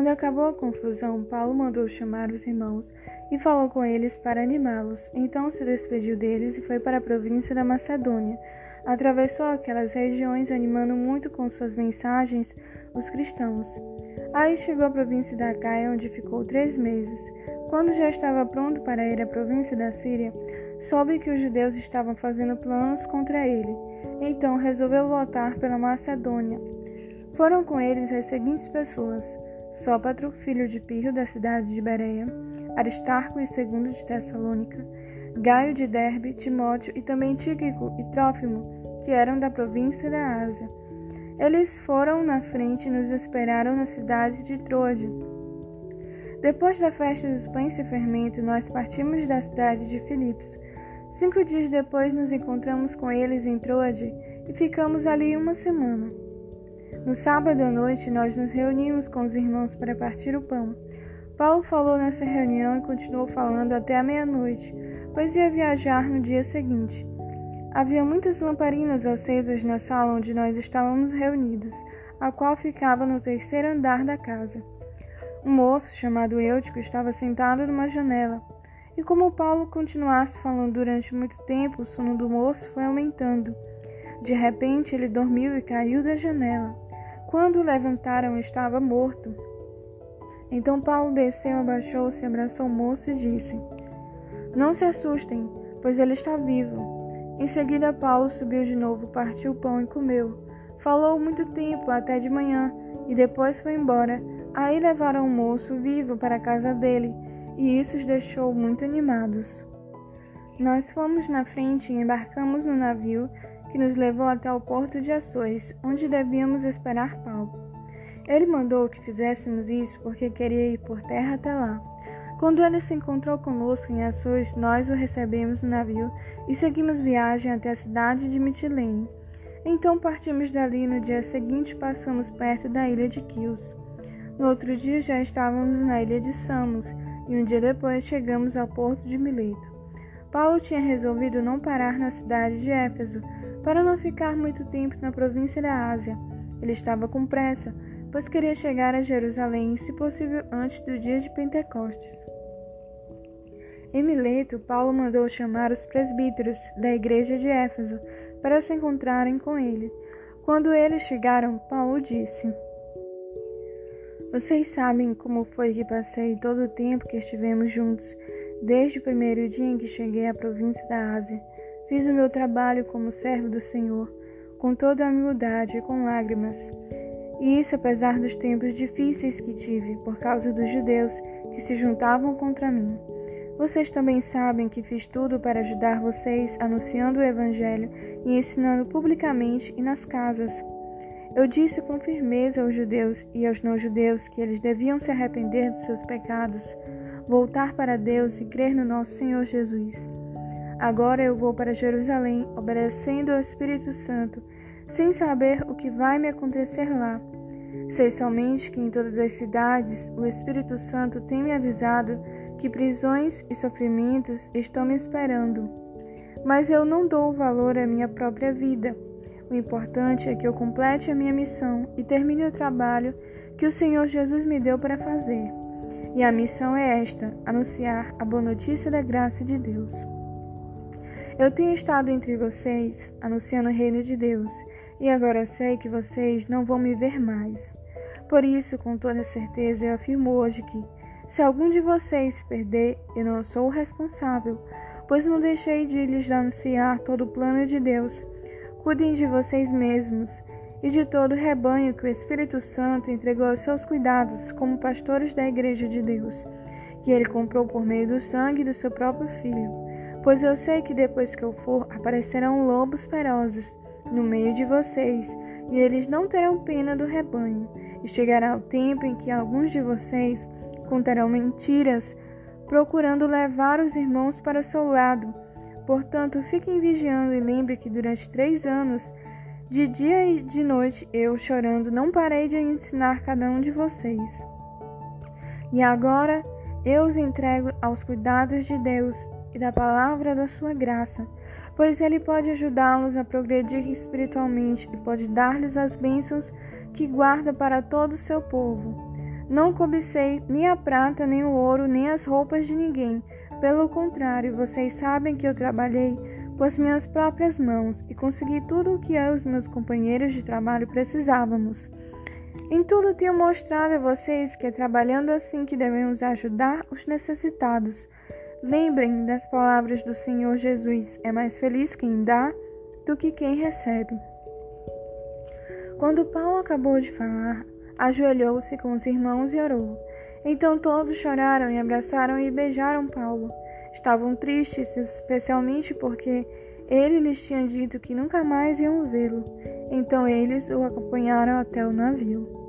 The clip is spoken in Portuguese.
Quando acabou a confusão, Paulo mandou chamar os irmãos e falou com eles para animá-los. Então se despediu deles e foi para a província da Macedônia. Atravessou aquelas regiões, animando muito com suas mensagens os cristãos. Aí chegou à província da Caia, onde ficou três meses. Quando já estava pronto para ir à província da Síria, soube que os judeus estavam fazendo planos contra ele. Então resolveu voltar pela Macedônia. Foram com eles as seguintes pessoas: Sópatro, filho de Pirro, da cidade de Bereia, Aristarco e segundo de Tessalônica, Gaio de Derbe, Timóteo e também Tíquico e Trófimo, que eram da província da Ásia. Eles foram na frente e nos esperaram na cidade de Troade. Depois da festa dos pães e fermento, nós partimos da cidade de Filipos. Cinco dias depois nos encontramos com eles em Troade e ficamos ali uma semana. No sábado à noite, nós nos reunimos com os irmãos para partir o pão. Paulo falou nessa reunião e continuou falando até a meia-noite, pois ia viajar no dia seguinte. Havia muitas lamparinas acesas na sala onde nós estávamos reunidos, a qual ficava no terceiro andar da casa. Um moço chamado Eutico estava sentado numa janela, e como Paulo continuasse falando durante muito tempo, o sono do moço foi aumentando. De repente ele dormiu e caiu da janela. Quando o levantaram, estava morto. Então Paulo desceu, abaixou-se, abraçou o moço e disse: Não se assustem, pois ele está vivo. Em seguida, Paulo subiu de novo, partiu o pão e comeu. Falou muito tempo, até de manhã, e depois foi embora. Aí levaram o moço vivo para a casa dele, e isso os deixou muito animados. Nós fomos na frente e embarcamos no navio que nos levou até o porto de Açores, onde devíamos esperar Paulo. Ele mandou que fizéssemos isso porque queria ir por terra até lá. Quando ele se encontrou conosco em Açores, nós o recebemos no navio e seguimos viagem até a cidade de Mitilene. Então partimos dali no dia seguinte passamos perto da ilha de Quios. No outro dia já estávamos na ilha de Samos e um dia depois chegamos ao porto de Mileto. Paulo tinha resolvido não parar na cidade de Éfeso para não ficar muito tempo na província da Ásia. Ele estava com pressa, pois queria chegar a Jerusalém, se possível antes do dia de Pentecostes. Em Mileto, Paulo mandou chamar os presbíteros da igreja de Éfeso para se encontrarem com ele. Quando eles chegaram, Paulo disse: Vocês sabem como foi que passei todo o tempo que estivemos juntos, desde o primeiro dia em que cheguei à província da Ásia. Fiz o meu trabalho como servo do Senhor, com toda a humildade e com lágrimas. E isso apesar dos tempos difíceis que tive por causa dos judeus que se juntavam contra mim. Vocês também sabem que fiz tudo para ajudar vocês anunciando o Evangelho e ensinando publicamente e nas casas. Eu disse com firmeza aos judeus e aos não-judeus que eles deviam se arrepender dos seus pecados, voltar para Deus e crer no nosso Senhor Jesus. Agora eu vou para Jerusalém, obedecendo ao Espírito Santo sem saber o que vai me acontecer lá. Sei somente que em todas as cidades o Espírito Santo tem me avisado que prisões e sofrimentos estão me esperando. Mas eu não dou valor à minha própria vida. O importante é que eu complete a minha missão e termine o trabalho que o Senhor Jesus me deu para fazer. E a missão é esta: anunciar a boa notícia da graça de Deus. Eu tenho estado entre vocês, anunciando o reino de Deus, e agora sei que vocês não vão me ver mais. Por isso, com toda certeza, eu afirmo hoje que, se algum de vocês se perder, eu não sou o responsável, pois não deixei de lhes anunciar todo o plano de Deus. Cuidem de vocês mesmos e de todo o rebanho que o Espírito Santo entregou aos seus cuidados como pastores da Igreja de Deus, que ele comprou por meio do sangue do seu próprio Filho. Pois eu sei que depois que eu for, aparecerão lobos ferozes no meio de vocês, e eles não terão pena do rebanho. E chegará o tempo em que alguns de vocês contarão mentiras, procurando levar os irmãos para o seu lado. Portanto, fiquem vigiando e lembre que durante três anos, de dia e de noite, eu, chorando, não parei de ensinar cada um de vocês. E agora eu os entrego aos cuidados de Deus e da palavra da sua graça pois ele pode ajudá-los a progredir espiritualmente e pode dar-lhes as bênçãos que guarda para todo o seu povo. Não cobicei nem a prata, nem o ouro, nem as roupas de ninguém. Pelo contrário, vocês sabem que eu trabalhei com as minhas próprias mãos e consegui tudo o que eu e os meus companheiros de trabalho precisávamos. Em tudo tenho mostrado a vocês que é trabalhando assim que devemos ajudar os necessitados. Lembrem das palavras do Senhor Jesus: é mais feliz quem dá do que quem recebe. Quando Paulo acabou de falar, ajoelhou-se com os irmãos e orou. Então todos choraram e abraçaram e beijaram Paulo. Estavam tristes, especialmente porque ele lhes tinha dito que nunca mais iam vê-lo. Então eles o acompanharam até o navio.